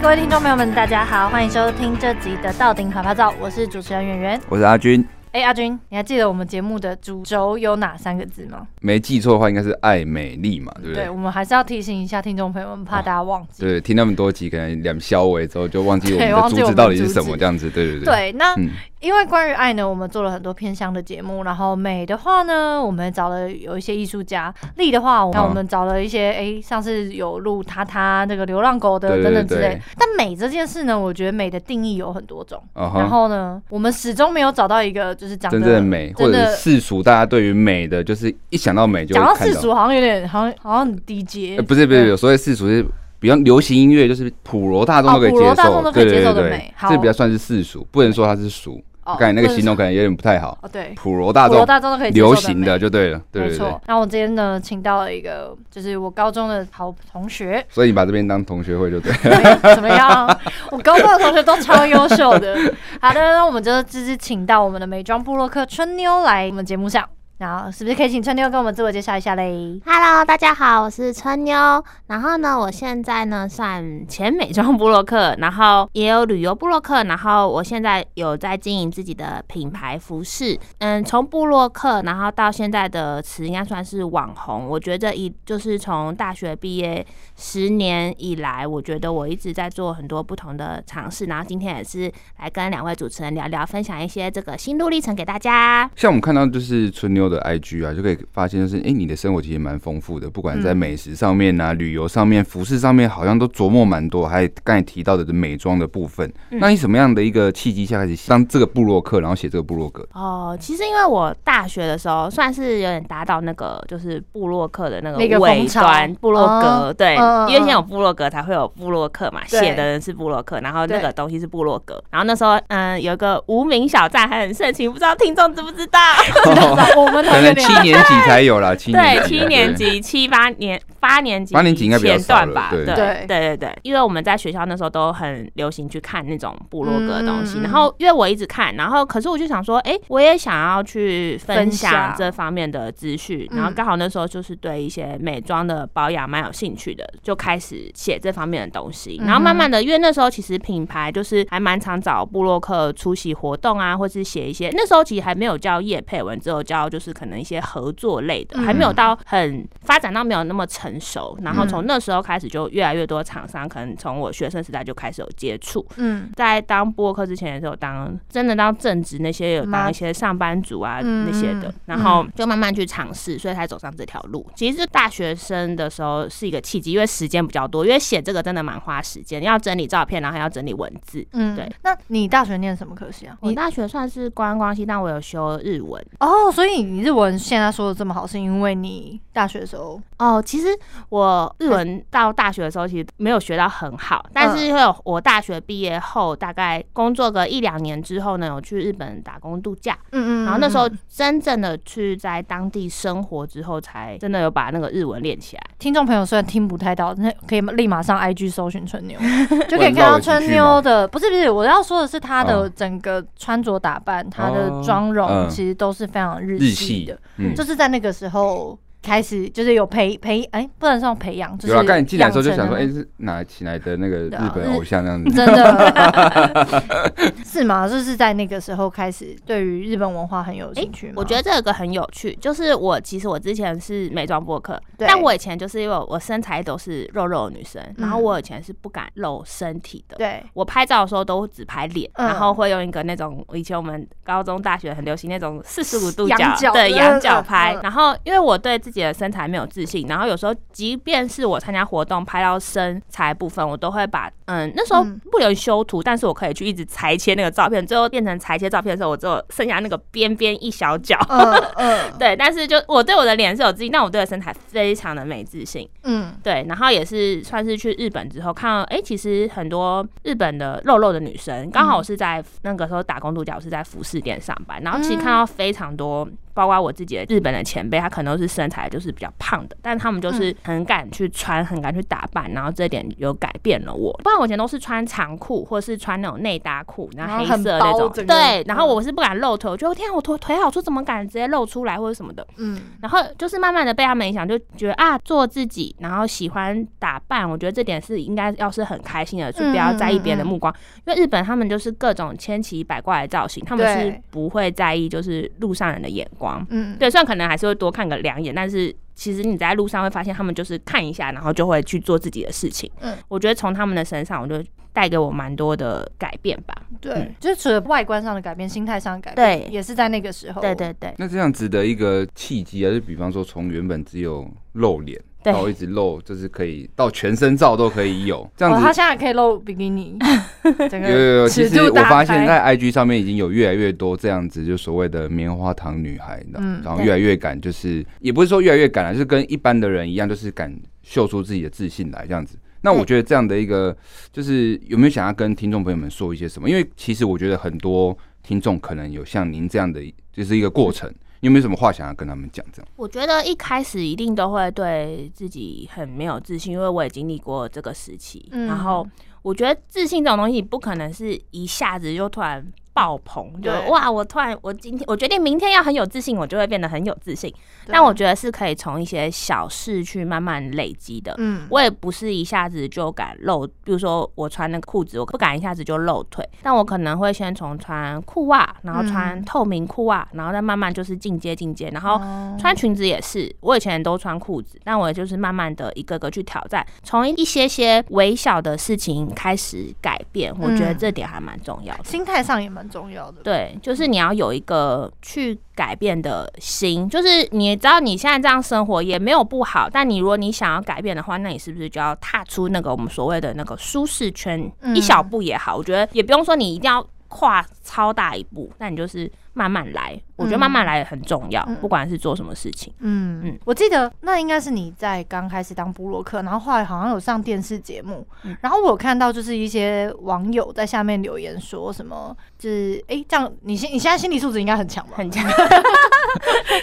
嗨，各位听众朋友们，大家好，欢迎收听这集的《到顶啪啪照》，我是主持人圆圆，我是阿军。哎，阿军，你还记得我们节目的主轴有哪三个字吗？没记错的话，应该是爱美丽嘛，对不对？对，我们还是要提醒一下听众朋友们，怕大家忘记。哦、对，听那么多集，可能两消尾之后就忘记我们的主旨到底是什么，这样子，对对对。对，那。嗯因为关于爱呢，我们做了很多偏向的节目，然后美的话呢，我们找了有一些艺术家；丽的话，那我们找了一些，哎、欸，上次有录他他那个流浪狗的等等之类。但美这件事呢，我觉得美的定义有很多种。Uh -huh. 然后呢，我们始终没有找到一个就是讲真正的美，或者世俗大家对于美的，就是一想到美就讲到世俗，好像有点好像好像很低阶、欸。不是不是，有所谓世俗是。比较流行音乐，就是普罗大众都可以接受，哦、大众都可以接受的美，对对对，这比较算是世俗，不能说它是俗。刚、哦、才那个形容可能有点不太好。哦，对，普罗大众，普罗大众都可以流行的就对了，对对对。没错。那我今天呢，请到了一个，就是我高中的好同学。所以你把这边当同学会就对了。怎么样？我高中的同学都超优秀的。好的，那我们就直接请到我们的美妆部落客春妞来我们节目上。然后是不是可以请春妞跟我们自我介绍一下嘞？Hello，大家好，我是春妞。然后呢，我现在呢算前美妆部落客，然后也有旅游部落客。然后我现在有在经营自己的品牌服饰。嗯，从部落客，然后到现在的词应该算是网红。我觉得一就是从大学毕业十年以来，我觉得我一直在做很多不同的尝试。然后今天也是来跟两位主持人聊聊，分享一些这个心路历程给大家。像我们看到就是春妞的 IG 啊，就可以发现，就是哎、欸，你的生活其实蛮丰富的，不管在美食上面啊、嗯、旅游上面、服饰上面，好像都琢磨蛮多。还有刚才提到的美妆的部分、嗯，那你什么样的一个契机下开始当这个布洛克，然后写这个布洛格？哦，其实因为我大学的时候算是有点达到那个就是布洛克的那个尾端，布洛格对、嗯，因为先有布洛格才会有布洛克嘛，写的人是布洛克，然后那个东西是布洛格，然后那时候嗯有一个无名小站还很盛行，不知道听众知不知道？我们。可能七年级才有了，七对七年级、七八年、八年级、八年级应该比较少吧？对对对对对，因为我们在学校那时候都很流行去看那种部落格的东西，然后因为我一直看，然后可是我就想说，哎，我也想要去分享这方面的资讯，然后刚好那时候就是对一些美妆的保养蛮有兴趣的，就开始写这方面的东西，然后慢慢的，因为那时候其实品牌就是还蛮常找部落客出席活动啊，或是写一些，那时候其实还没有叫叶佩文，只有叫就是。可能一些合作类的还没有到很发展到没有那么成熟，然后从那时候开始就越来越多厂商，可能从我学生时代就开始有接触。嗯，在当播客之前的时候，当真的当正职那些有当一些上班族啊那些的，然后就慢慢去尝试，所以才走上这条路。其实大学生的时候是一个契机，因为时间比较多，因为写这个真的蛮花时间，要整理照片，然后还要整理文字。嗯，对。那你大学念什么科系啊？你大学算是观光系，但我有修日文。哦，所以你日。日文现在说的这么好，是因为你大学的时候哦。其实我日文到大学的时候其实没有学到很好，但是因为我大学毕业后大概工作个一两年之后呢，有去日本打工度假。嗯嗯。然后那时候真正的去在当地生活之后，才真的有把那个日文练起来。听众朋友虽然听不太到，那可以立马上 IG 搜寻春妞，就可以看到春妞的。不是不是，我要说的是她的整个穿着打扮，她的妆容其实都是非常日系。嗯，就是在那个时候。开始就是有培培哎，不能算培养，就是。有啊，刚你进来的时候就想说，哎、欸，是哪起来的那个日本偶像那样子？真的，是吗？就是在那个时候开始对于日本文化很有兴趣吗？欸、我觉得这个很有趣。就是我其实我之前是美妆部落客，但我以前就是因为我身材都是肉肉的女生，然后我以前是不敢露身体的。对，我拍照的时候都只拍脸，然后会用一个那种以前我们高中大学很流行那种四十五度角的仰角拍，然后因为我对自己的身材没有自信，然后有时候即便是我参加活动拍到身材部分，我都会把嗯那时候不留修图，但是我可以去一直裁切那个照片，最后变成裁切照片的时候，我只有剩下那个边边一小角，嗯 嗯，对，但是就我对我的脸是有自信，但我对我的身材非常的没自信，嗯，对，然后也是算是去日本之后看到，哎、欸，其实很多日本的肉肉的女生，刚好我是在那个时候打工度假，我是在服饰店上班，然后其实看到非常多。包括我自己的日本的前辈，他可能都是身材就是比较胖的，但他们就是很敢去穿，很敢去打扮，然后这点有改变了我。不然我以前都是穿长裤或者是穿那种内搭裤，然后黑色那种，对，然后我是不敢露腿，我觉得天啊，我腿腿好粗，怎么敢直接露出来或者什么的，嗯，然后就是慢慢的被他们影响，就觉得啊，做自己，然后喜欢打扮，我觉得这点是应该要是很开心的，就不要在意别人的目光。因为日本他们就是各种千奇百怪的造型，他们是不会在意就是路上人的眼光。嗯，对，虽然可能还是会多看个两眼，但是。其实你在路上会发现，他们就是看一下，然后就会去做自己的事情。嗯，我觉得从他们的身上，我就带给我蛮多的改变吧。对，嗯、就是除了外观上的改变，心态上的改变，对，也是在那个时候。对对对。那这样子的一个契机啊，就比方说从原本只有露脸。然后一直露，就是可以到全身照都可以有 这样子。他现在可以露比基尼，有有有。其实我发现，在 IG 上面已经有越来越多这样子，就所谓的棉花糖女孩，嗯，然后越来越敢，就是也不是说越来越敢了，就是跟一般的人一样，就是敢秀出自己的自信来这样子。那我觉得这样的一个，就是有没有想要跟听众朋友们说一些什么？因为其实我觉得很多听众可能有像您这样的，就是一个过程。你有没有什么话想要跟他们讲？这样，我觉得一开始一定都会对自己很没有自信，因为我也经历过这个时期。嗯、然后，我觉得自信这种东西不可能是一下子就突然。爆棚，就哇！我突然，我今天我决定明天要很有自信，我就会变得很有自信。但我觉得是可以从一些小事去慢慢累积的。嗯，我也不是一下子就敢露，比如说我穿那个裤子，我不敢一下子就露腿，但我可能会先从穿裤袜，然后穿透明裤袜，然后再慢慢就是进阶进阶，然后穿裙子也是。我以前都穿裤子，但我也就是慢慢的一个个去挑战，从一些些微小的事情开始改变。我觉得这点还蛮重要的，心态上也蛮。重要的。对，就是你要有一个去改变的心，就是你知道你现在这样生活也没有不好，但你如果你想要改变的话，那你是不是就要踏出那个我们所谓的那个舒适圈，一小步也好，我觉得也不用说你一定要跨超大一步，那你就是。慢慢来，我觉得慢慢来也很重要，嗯、不管是做什么事情。嗯嗯，我记得那应该是你在刚开始当布洛克，然后后来好像有上电视节目，嗯、然后我有看到就是一些网友在下面留言说什么，就是哎、欸，这样你现你现在心理素质应该很强吧？很强，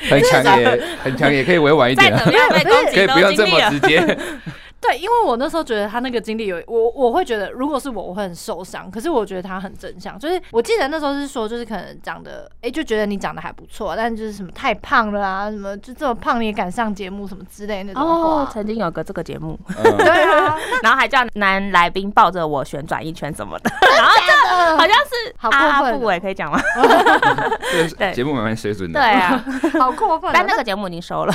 很强也很强也可以委婉一点，可以不用这么直接。对，因为我那时候觉得他那个经历有我，我会觉得如果是我，我会很受伤。可是我觉得他很正向，就是我记得那时候是说，就是可能长得，哎，就觉得你长得还不错，但就是什么太胖了啊，什么就这么胖你也敢上节目什么之类的那种话。哦，曾经有个这个节目，嗯、对啊，然后还叫男来宾抱着我旋转一圈什么的，然后这好像是好过分，我也可以讲吗？对，节目蛮蛮水准的。对啊，好过分。但那个节目已经收了，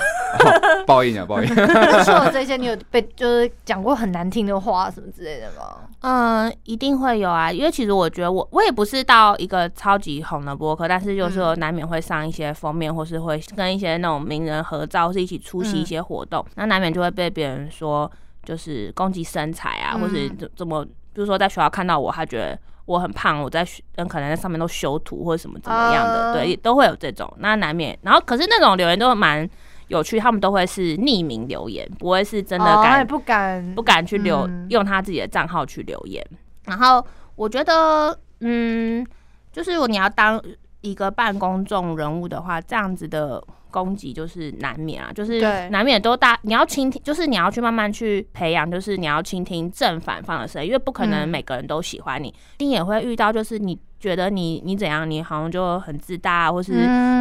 报应啊，报应。说了这些，你有被就是。讲过很难听的话什么之类的吗？嗯，一定会有啊，因为其实我觉得我我也不是到一个超级红的播客，但是就是说难免会上一些封面，或是会跟一些那种名人合照，或是一起出席一些活动，那难免就会被别人说就是攻击身材啊，或是怎怎么，比如说在学校看到我，他觉得我很胖，我在嗯可能在上面都修图或者什么怎么样的，对，都会有这种，那难免。然后可是那种留言都蛮。有趣，他们都会是匿名留言，不会是真的敢，不敢不敢去留，用他自己的账号去留言。然后我觉得，嗯，就是你要当一个半公众人物的话，这样子的攻击就是难免啊，就是难免都大。你要倾听，就是你要去慢慢去培养，就是你要倾听正反方的声音，因为不可能每个人都喜欢你，一定也会遇到，就是你。觉得你你怎样，你好像就很自大，或是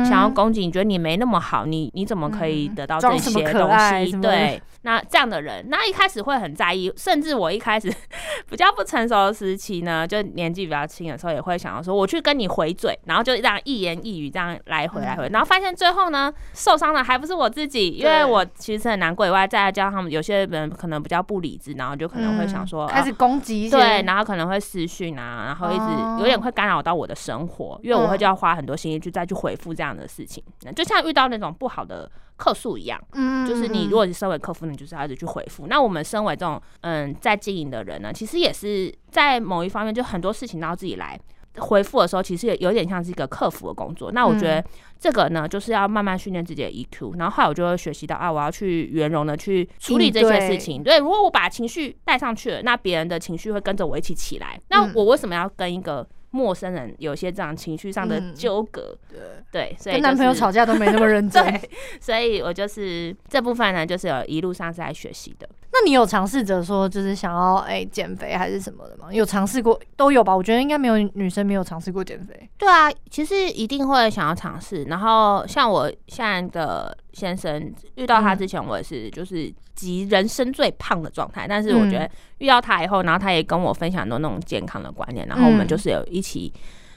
想要攻击，你觉得你没那么好，你你怎么可以得到这些东西？对，那这样的人，那一开始会很在意，甚至我一开始 比较不成熟的时期呢，就年纪比较轻的时候，也会想要说我去跟你回嘴，然后就这样一言一语这样来回来回，然后发现最后呢，受伤的还不是我自己，因为我其实很难过以外，再加上他们有些人可能比较不理智，然后就可能会想说开始攻击，对，然后可能会私讯啊，然后一直有点会干扰。扰到我的生活，因为我会就要花很多心力去再去回复这样的事情，就像遇到那种不好的客诉一样，嗯，就是你如果是身为客服，你就是要一直去回复。那我们身为这种嗯在经营的人呢，其实也是在某一方面，就很多事情都要自己来回复的时候，其实也有点像是一个客服的工作。那我觉得这个呢，就是要慢慢训练自己的 EQ，然后后来我就会学习到啊，我要去圆融的去处理这些事情。对，如果我把情绪带上去了，那别人的情绪会跟着我一起起来。那我为什么要跟一个陌生人有些这样情绪上的纠葛，对对，所以跟男朋友吵架都没那么认真，对，所以我就是这部分呢，就是有一路上是来学习的。那你有尝试着说，就是想要哎减肥还是什么的吗？有尝试过都有吧？我觉得应该没有女生没有尝试过减肥。对啊，其实一定会想要尝试。然后像我现在的先生遇到他之前，我也是就是集人生最胖的状态。但是我觉得遇到他以后，然后他也跟我分享很多那种健康的观念，然后我们就是有一起。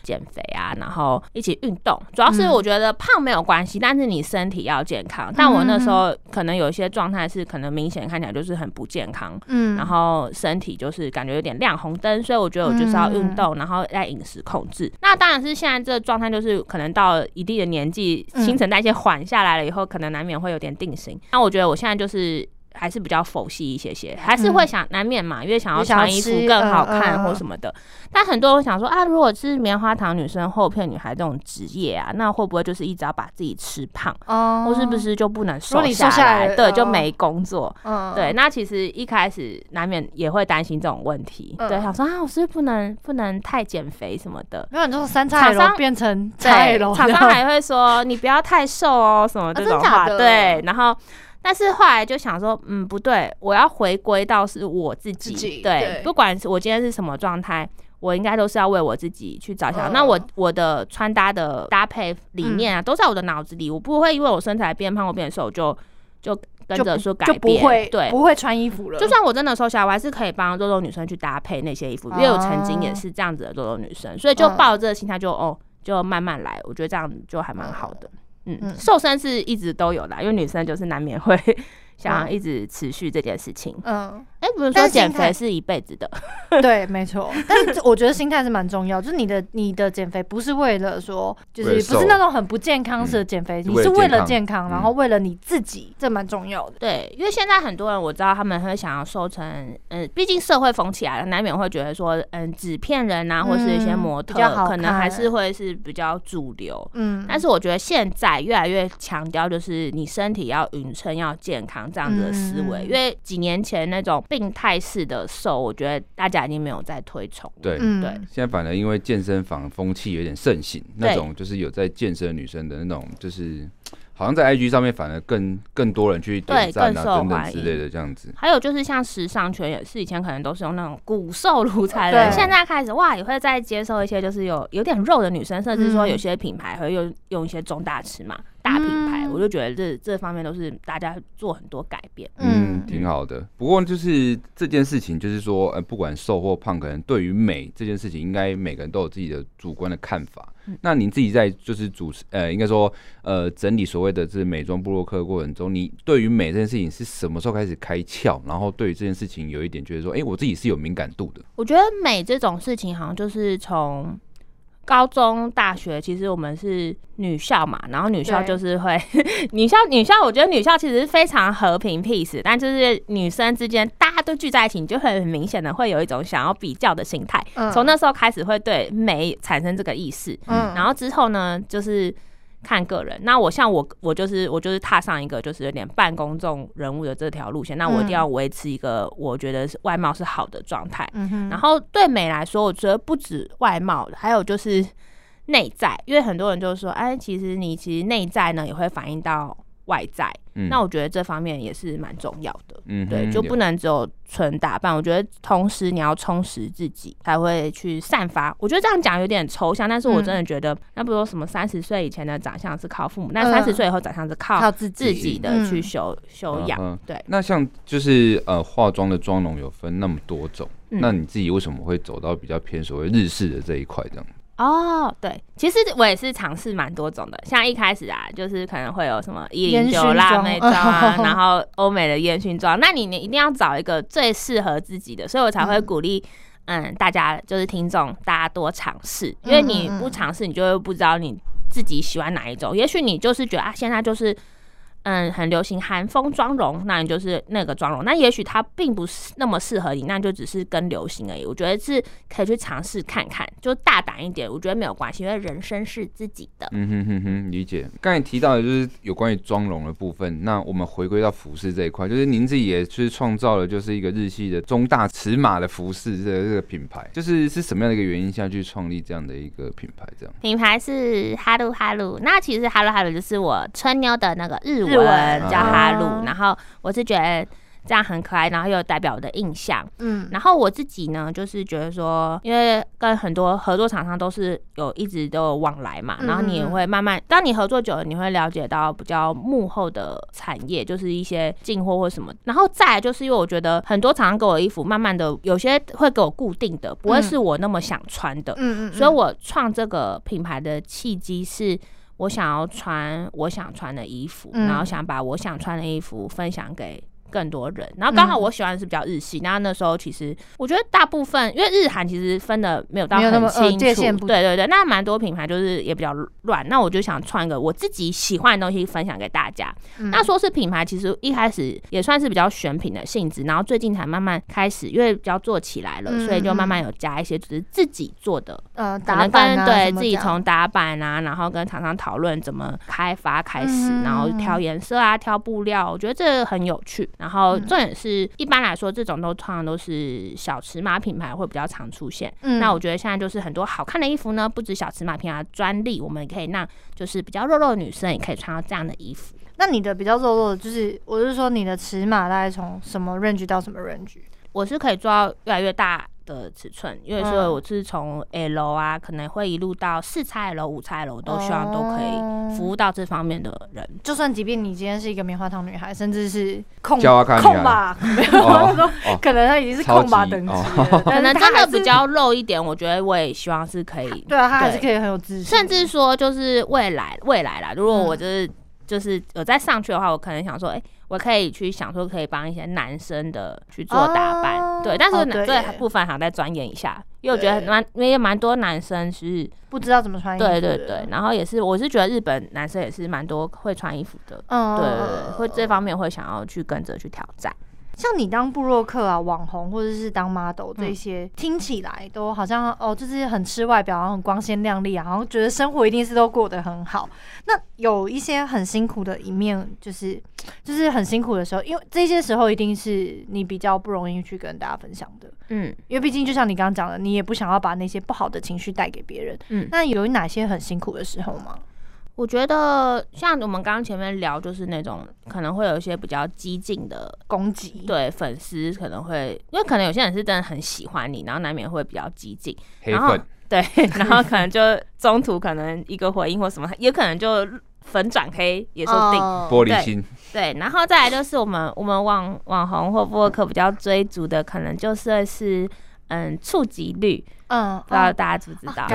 减肥啊，然后一起运动，主要是我觉得胖没有关系，嗯、但是你身体要健康。但我那时候可能有一些状态是可能明显看起来就是很不健康，嗯，然后身体就是感觉有点亮红灯，所以我觉得我就是要运动，然后在饮食控制。嗯、那当然是现在这个状态，就是可能到一定的年纪，新陈代谢缓下来了以后，可能难免会有点定型。那我觉得我现在就是。还是比较佛系一些些，还是会想难免嘛，因为想要穿衣服更好看或什么的。但很多人会想说啊，如果是棉花糖女生、厚片女孩这种职业啊，那会不会就是一直要把自己吃胖？哦，或是不是就不能瘦下来？对，就没工作。嗯，对。那其实一开始难免也会担心这种问题。对，想说啊，我是不是不能不能太减肥什么的？没有，就是三菜楼变成菜楼，厂商还会说你不要太瘦哦，什么这种话。对，然后。但是后来就想说，嗯，不对，我要回归到是我自己，自己对，对，不管我今天是什么状态，我应该都是要为我自己去着想。嗯、那我我的穿搭的搭配理念啊，嗯、都在我的脑子里，我不会因为我身材变胖或变瘦就就跟着说改变，不会对，不会穿衣服了。就算我真的瘦下来，我还是可以帮肉肉女生去搭配那些衣服，嗯、因为我曾经也是这样子的肉肉女生，所以就抱着这个心态就哦，就慢慢来，我觉得这样就还蛮好的。嗯，嗯，瘦身是一直都有的，因为女生就是难免会。想要一直持续这件事情，嗯，哎，不是说减肥是一辈子的 对，没错。但是我觉得心态是蛮重要，就是你的你的减肥不是为了说，就是不是那种很不健康式的减肥，你是为了健康，然后为了你自己，这蛮重要的。对，因为现在很多人我知道他们会想要瘦成，嗯，毕竟社会风起来了，难免会觉得说，嗯，纸片人啊，或是一些模特，可能还是会是比较主流，嗯。但是我觉得现在越来越强调，就是你身体要匀称，要健康。这样子的思维，嗯、因为几年前那种病态式的瘦，我觉得大家已经没有在推崇。对、嗯、对，现在反而因为健身房风气有点盛行，那种就是有在健身女生的那种，就是好像在 IG 上面反而更更多人去点赞啊等等之类的这样子。还有就是像时尚圈也是，以前可能都是用那种骨瘦如柴的，对现在开始哇也会再接受一些就是有有点肉的女生，甚至说有些品牌会用用一些中大尺码。大品牌，我就觉得这这方面都是大家做很多改变，嗯，挺好的。不过就是这件事情，就是说，呃，不管瘦或胖，可能对于美这件事情，应该每个人都有自己的主观的看法。嗯、那你自己在就是主持，呃，应该说，呃，整理所谓的这美妆部落客过程中，你对于美这件事情是什么时候开始开窍？然后对于这件事情有一点觉得说，哎、欸，我自己是有敏感度的。我觉得美这种事情，好像就是从。高中、大学其实我们是女校嘛，然后女校就是会 女校，女校我觉得女校其实是非常和平 peace，但就是女生之间大家都聚在一起，你就会很明显的会有一种想要比较的心态，从、嗯、那时候开始会对美产生这个意识，嗯，然后之后呢就是。看个人，那我像我，我就是我就是踏上一个就是有点半公众人物的这条路线，那我一定要维持一个我觉得是外貌是好的状态。嗯哼。然后对美来说，我觉得不止外貌，还有就是内在，因为很多人就是说，哎，其实你其实内在呢也会反映到。外在，嗯、那我觉得这方面也是蛮重要的，嗯，对，就不能只有纯打扮。我觉得同时你要充实自己，才会去散发。我觉得这样讲有点抽象，但是我真的觉得，嗯、那不如说什么三十岁以前的长相是靠父母，那三十岁以后长相是靠靠自自己的去修修养。对，那像就是呃化妆的妆容有分那么多种，嗯、那你自己为什么会走到比较偏所谓日式的这一块这样？哦，对，其实我也是尝试蛮多种的，像一开始啊，就是可能会有什么一零九辣妹妆啊，然后欧美的烟熏妆，那你你一定要找一个最适合自己的，所以我才会鼓励，嗯，嗯，大家就是听众，大家多尝试，因为你不尝试，你就会不知道你自己喜欢哪一种，也许你就是觉得啊，现在就是。嗯，很流行韩风妆容，那你就是那个妆容。那也许它并不是那么适合你，那就只是跟流行而已。我觉得是可以去尝试看看，就大胆一点，我觉得没有关系，因为人生是自己的。嗯哼哼哼，理解。刚才提到的就是有关于妆容的部分。那我们回归到服饰这一块，就是您自己也是创造了就是一个日系的中大尺码的服饰这个、这个品牌，就是是什么样的一个原因下去创立这样的一个品牌？这样品牌是哈噜哈噜。那其实哈噜哈噜就是我春妞的那个日文。日文叫哈鲁，然后我是觉得这样很可爱，然后又代表我的印象。嗯，然后我自己呢，就是觉得说，因为跟很多合作厂商都是有一直都有往来嘛，然后你也会慢慢，当你合作久了，你会了解到比较幕后的产业，就是一些进货或什么。然后再来就是因为我觉得很多厂商给我的衣服，慢慢的有些会给我固定的，不会是我那么想穿的。嗯嗯，所以我创这个品牌的契机是。我想要穿我想穿的衣服，然后想把我想穿的衣服分享给更多人，然后刚好我喜欢的是比较日系，然后那时候其实我觉得大部分因为日韩其实分的没有到很清楚，对对对，那蛮多品牌就是也比较乱，那我就想创一个我自己喜欢的东西分享给大家。那说是品牌，其实一开始也算是比较选品的性质，然后最近才慢慢开始，因为比较做起来了，所以就慢慢有加一些就是自己做的，呃，可能跟对自己从打版啊，然后跟厂商讨论怎么开发开始，然后挑颜色啊，挑布料，我觉得这个很有趣。然后重点是，一般来说，这种都通常都是小尺码品牌会比较常出现。嗯，那我觉得现在就是很多好看的衣服呢，不止小尺码品牌专利，我们也可以让就是比较肉肉的女生也可以穿到这样的衣服。那你的比较肉肉的，就是我是说你的尺码大概从什么 range 到什么 range？我是可以做到越来越大的尺寸，因为说我是从 L 啊，可能会一路到四叉 L、五叉 L，我都希望都可以服务到这方面的人。就算即便你今天是一个棉花糖女孩，甚至是控控吧，没有说可能她已经是控吧等级了，可能真的比较肉一点，我觉得我也希望是可以。对啊，她还是可以很有自信，甚至说就是未来未来啦，如果我就是。就是有再上去的话，我可能想说，哎、欸，我可以去想说，可以帮一些男生的去做打扮，哦、对。但是这部分还要再钻研一下，因为我觉得蛮，因为蛮多男生是不知道怎么穿衣服。对对对，然后也是，我是觉得日本男生也是蛮多会穿衣服的，嗯，对对对，会这方面会想要去跟着去挑战。像你当布洛克啊、网红或者是当 model 这些，嗯、听起来都好像哦，就是很吃外表，然后很光鲜亮丽啊，然后觉得生活一定是都过得很好。那有一些很辛苦的一面，就是就是很辛苦的时候，因为这些时候一定是你比较不容易去跟大家分享的。嗯，因为毕竟就像你刚刚讲的，你也不想要把那些不好的情绪带给别人。嗯，那有哪些很辛苦的时候吗？我觉得像我们刚刚前面聊，就是那种可能会有一些比较激进的攻击，对粉丝可能会，因为可能有些人是真的很喜欢你，然后难免会比较激进，然后 对，然后可能就中途可能一个回应或什么，也可能就粉转黑也说不定，玻璃心，对，然后再来就是我们我们网网红或博客比较追逐的，可能就是是嗯触及率。嗯，不知道大家知不知道？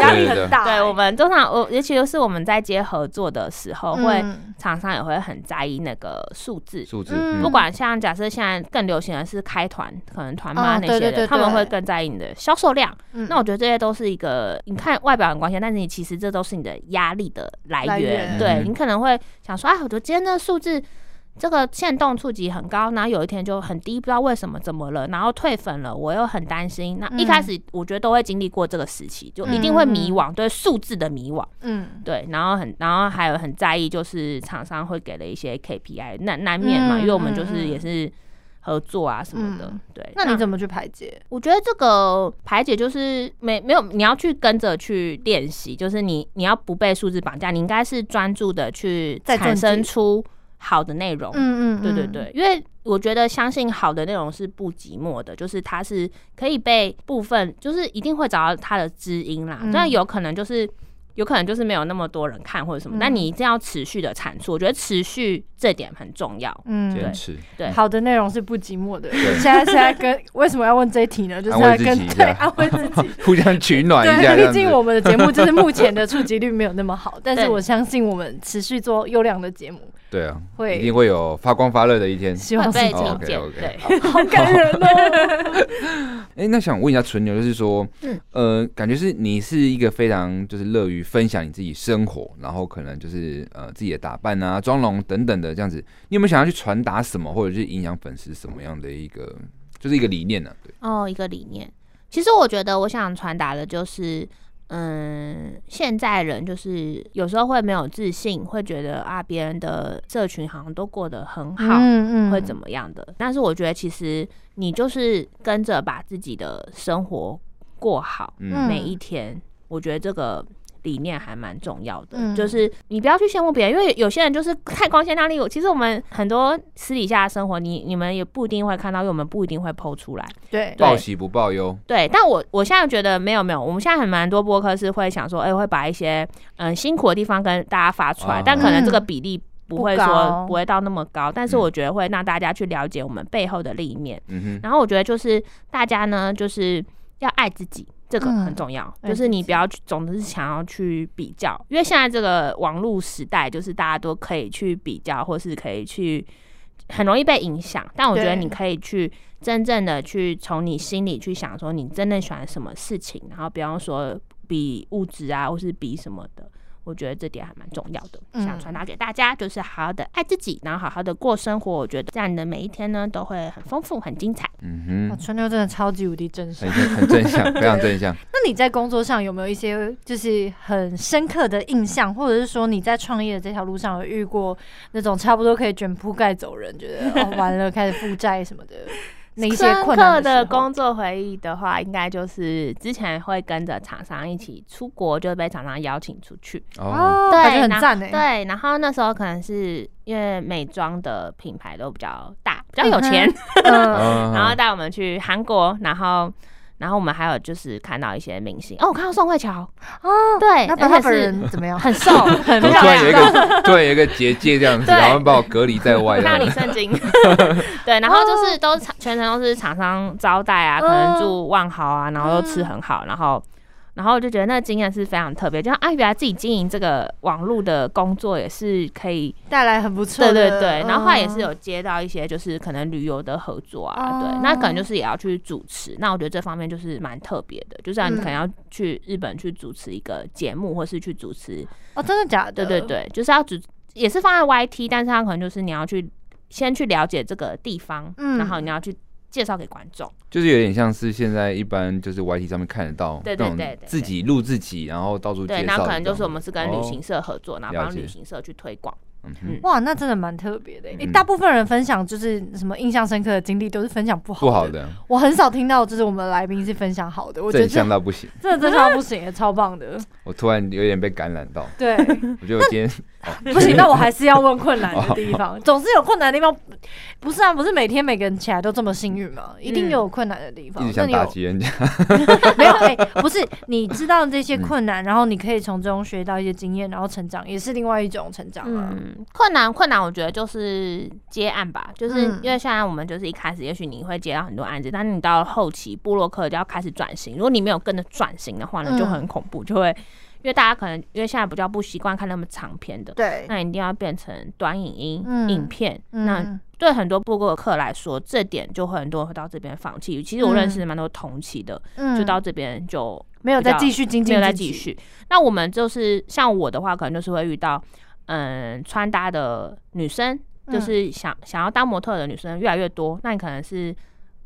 压力很大。对，我们通常我尤其就是我们在接合作的时候，会厂商也会很在意那个数字。数字，不管像假设现在更流行的是开团，可能团妈那些的，他们会更在意你的销售量。那我觉得这些都是一个，你看外表很光鲜，但是你其实这都是你的压力的来源。对，你可能会想说，哎，我觉得今天的数字。这个限动触及很高，然后有一天就很低，不知道为什么怎么了，然后退粉了，我又很担心。那一开始我觉得都会经历过这个时期，就一定会迷惘，对数字的迷惘，嗯，对，然后很，然后还有很在意，就是厂商会给了一些 KPI，难难免嘛，因为我们就是也是合作啊什么的，对。那你怎么去排解？我觉得这个排解就是没没有，你要去跟着去练习，就是你你要不被数字绑架，你应该是专注的去产生出。好的内容，嗯嗯，对对对，因为我觉得相信好的内容是不寂寞的，就是它是可以被部分，就是一定会找到它的知音啦，但有可能就是。有可能就是没有那么多人看或者什么，但你一定要持续的产出，我觉得持续这点很重要。嗯，坚持。对，好的内容是不寂寞的。现在现在跟为什么要问这一题呢？就是要跟对 安慰自己，互相取暖一下。毕竟我们的节目就是目前的触及率没有那么好，但是我相信我们持续做优良的节目。对啊，会一定会有发光发热的一天。希望被听见。对，好感人哦。哎，那想问一下纯牛，就是说，呃，感觉是你是一个非常就是乐于。分享你自己生活，然后可能就是呃自己的打扮啊、妆容等等的这样子，你有没有想要去传达什么，或者是影响粉丝什么样的一个，就是一个理念呢？对，哦，一个理念。其实我觉得我想传达的就是，嗯，现在人就是有时候会没有自信，会觉得啊别人的社群好像都过得很好，嗯嗯，会怎么样的？但是我觉得其实你就是跟着把自己的生活过好，每一天，我觉得这个。理念还蛮重要的，嗯、就是你不要去羡慕别人，因为有些人就是太光鲜亮丽。其实我们很多私底下的生活，你你们也不一定会看到，因为我们不一定会 PO 出来。对，报喜不报忧。对，但我我现在觉得没有没有，我们现在很蛮多播客是会想说，哎、欸，会把一些嗯辛苦的地方跟大家发出来，啊、但可能这个比例不会说不会到那么高，嗯、但是我觉得会让大家去了解我们背后的另一面。嗯哼。然后我觉得就是大家呢，就是要爱自己。这个很重要，嗯、就是你不要去总是想要去比较，因为现在这个网络时代，就是大家都可以去比较，或是可以去很容易被影响。但我觉得你可以去真正的去从你心里去想，说你真的喜欢什么事情，然后比方说比物质啊，或是比什么的。我觉得这点还蛮重要的，想传达给大家，就是好好的爱自己，然后好好的过生活。我觉得这样你的每一天呢，都会很丰富、很精彩。嗯哼，春妞真的超级无敌正向，很正向，非常正向。那你在工作上有没有一些就是很深刻的印象，或者是说你在创业的这条路上有遇过那种差不多可以卷铺盖走人，觉得哦 完了开始负债什么的？深刻的工作回忆的话，应该就是之前会跟着厂商一起出国，就被厂商邀请出去哦，对，很赞诶。对，然后那时候可能是因为美妆的品牌都比较大，比较有钱，然后带我们去韩国，然后。然后我们还有就是看到一些明星哦，我看到宋慧乔哦，对，那他本人怎么样？很瘦，很漂亮。突然有一个，突然有一个结界这样子，然后把我隔离在外。那里圣经，对，然后就是都全程都是厂商招待啊，可能住万豪啊，然后都吃很好，然后。然后我就觉得那个经验是非常特别，就像啊，原来自己经营这个网络的工作也是可以带来很不错的，对对对。然后后来也是有接到一些就是可能旅游的合作啊，对，那可能就是也要去主持。那我觉得这方面就是蛮特别的，就是你可能要去日本去主持一个节目，或是去主持哦，真的假的？对对对，就是要主也是放在 YT，但是它可能就是你要去先去了解这个地方，然后你要去。介绍给观众，就是有点像是现在一般就是 YT 上面看得到，对对对，自己录自己，然后到处介绍。对，那可能就是我们是跟旅行社合作，然后帮旅行社去推广。哇，那真的蛮特别的。你大部分人分享就是什么印象深刻的经历，都是分享不好不好的。我很少听到就是我们来宾是分享好的，我觉得正向到不行，真的正向到不行，超棒的。我突然有点被感染到。对，我觉得我今天 不行，那我还是要问困难的地方。总是有困难的地方，不是啊？不是每天每个人起来都这么幸运吗？一定有困难的地方。一直想打击人家，没有哎，不是。你知道这些困难，然后你可以从中学到一些经验，然后成长，也是另外一种成长啊。困难，困难。我觉得就是接案吧，就是因为现在我们就是一开始，也许你会接到很多案子，但是你到后期部落客就要开始转型。如果你没有跟着转型的话呢，就很恐怖，就会因为大家可能因为现在比较不习惯看那么长篇的，对，那一定要变成短影音、影片。那对很多部落客来说，这点就会很多人会到这边放弃。其实我认识蛮多同期的，就到这边就没有再继续精进，没有再继续。那我们就是像我的话，可能就是会遇到。嗯，穿搭的女生就是想、嗯、想要当模特的女生越来越多，那你可能是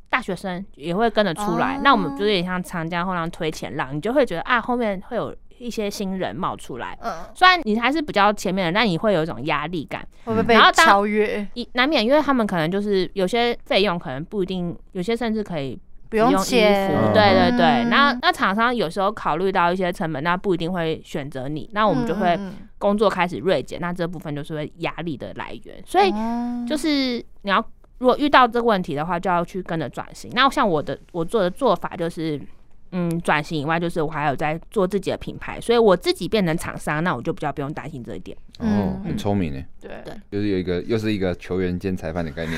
大学生也会跟着出来，哦、那我们就是有点像长江后浪推前浪，你就会觉得啊，后面会有一些新人冒出来。嗯，虽然你还是比较前面的，但你会有一种压力感，会不会被超越？难免，因为他们可能就是有些费用可能不一定，有些甚至可以。不用钱，对对对，那那厂商有时候考虑到一些成本，那不一定会选择你，那我们就会工作开始锐减，那这部分就是会压力的来源。所以就是你要如果遇到这个问题的话，就要去跟着转型。那像我的我做的做法就是，嗯，转型以外，就是我还有在做自己的品牌，所以我自己变成厂商，那我就比较不用担心这一点。哦，很聪明呢。对对，就是有一个又是一个球员兼裁判的概念，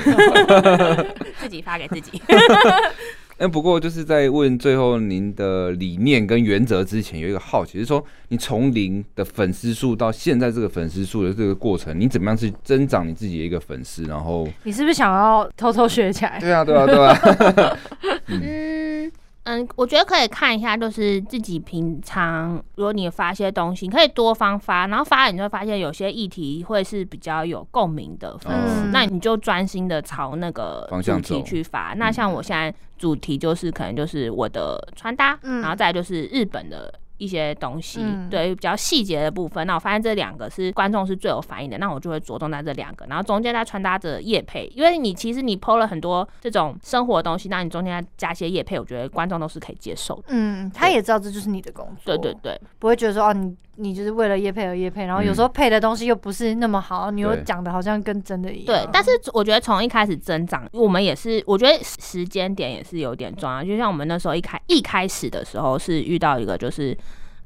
自己发给自己。哎，不过就是在问最后您的理念跟原则之前，有一个好奇，就是说你从零的粉丝数到现在这个粉丝数的这个过程，你怎么样去增长你自己的一个粉丝？然后你是不是想要偷偷学起来？对啊，对啊，对啊。嗯。嗯，我觉得可以看一下，就是自己平常，如果你发些东西，你可以多方发，然后发了你就会发现有些议题会是比较有共鸣的粉丝，嗯、那你就专心的朝那个主题去发。那像我现在主题就是可能就是我的穿搭，嗯、然后再就是日本的。一些东西，嗯、对比较细节的部分，那我发现这两个是观众是最有反应的，那我就会着重在这两个，然后中间再穿搭着夜配，因为你其实你 PO 了很多这种生活的东西，那你中间再加些夜配，我觉得观众都是可以接受的。嗯，他也知道这就是你的工作，对对对，不会觉得说哦，你你就是为了业配而业配，然后有时候配的东西又不是那么好，你又讲的好像跟真的一样。对，但是我觉得从一开始增长，我们也是，我觉得时间点也是有点重要。就像我们那时候一开一开始的时候，是遇到一个就是。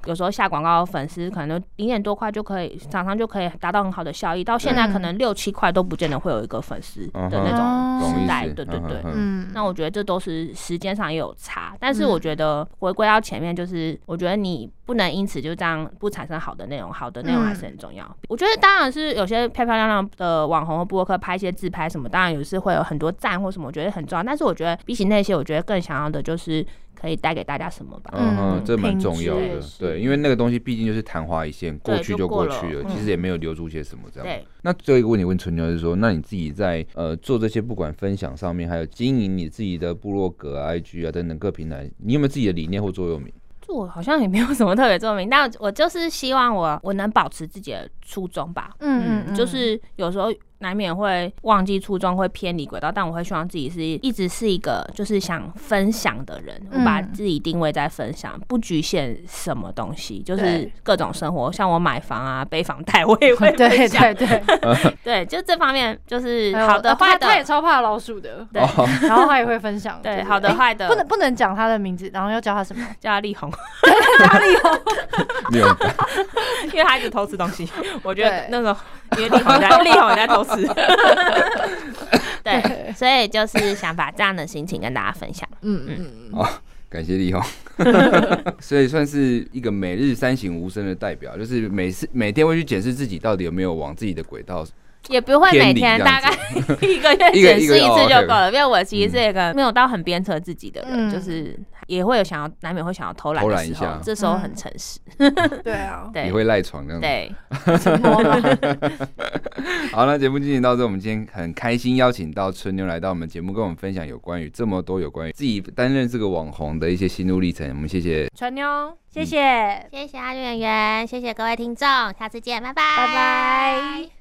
有时候下广告，粉丝可能零点多块就可以，厂商就可以达到很好的效益。到现在可能六七块都不见得会有一个粉丝的那种时代，对对对。嗯，那我觉得这都是时间上也有差，但是我觉得回归到前面，就是我觉得你不能因此就这样不产生好的内容，好的内容还是很重要。我觉得当然是有些漂漂亮亮的网红或部落客拍一些自拍什么，当然有时会有很多赞或什么，我觉得很重要。但是我觉得比起那些，我觉得更想要的就是。可以带给大家什么吧？嗯嗯，这蛮重要的，对，因为那个东西毕竟就是昙花一现，过去就过去了，其实也没有留住些什么这样。对。那最后一个问题问春妞，就是说，那你自己在呃做这些不管分享上面，还有经营你自己的部落格啊、IG 啊等等各平台，你有没有自己的理念或座右铭？就我好像也没有什么特别座右铭，但我就是希望我我能保持自己的初衷吧。嗯嗯，就是有时候。难免会忘记初衷，会偏离轨道，但我会希望自己是一直是一个就是想分享的人。嗯、我把自己定位在分享，不局限什么东西，就是各种生活。像我买房啊，背房贷，我也会 分享。对对对，对，就这方面就是好的坏的。他也超怕老鼠的，对，然后他也会分享。对，好的坏的，不能不能讲他的名字，然后要叫他什么？叫他力宏。叫他力宏。因为他一直偷吃东西，我觉得那个因为力宏在力宏在偷吃。对，所以就是想把这样的心情跟大家分享。嗯嗯嗯，好，感谢力宏。所以算是一个每日三省吾身的代表，就是每次每天会去检视自己到底有没有往自己的轨道。也不会每天，大概一个月检视一次就够了。因为我其实是一个没有到很鞭策自己的人，就是也会有想要，难免会想要偷懒的时候，这时候很诚实。对啊，对，你会赖床这样子。对。好，那节目进行到这，我们今天很开心邀请到春妞来到我们节目，跟我们分享有关于这么多有关于自己担任这个网红的一些心路历程。我们谢谢春妞，谢谢，谢谢阿绿圆圆，谢谢各位听众，下次见，拜拜，拜拜。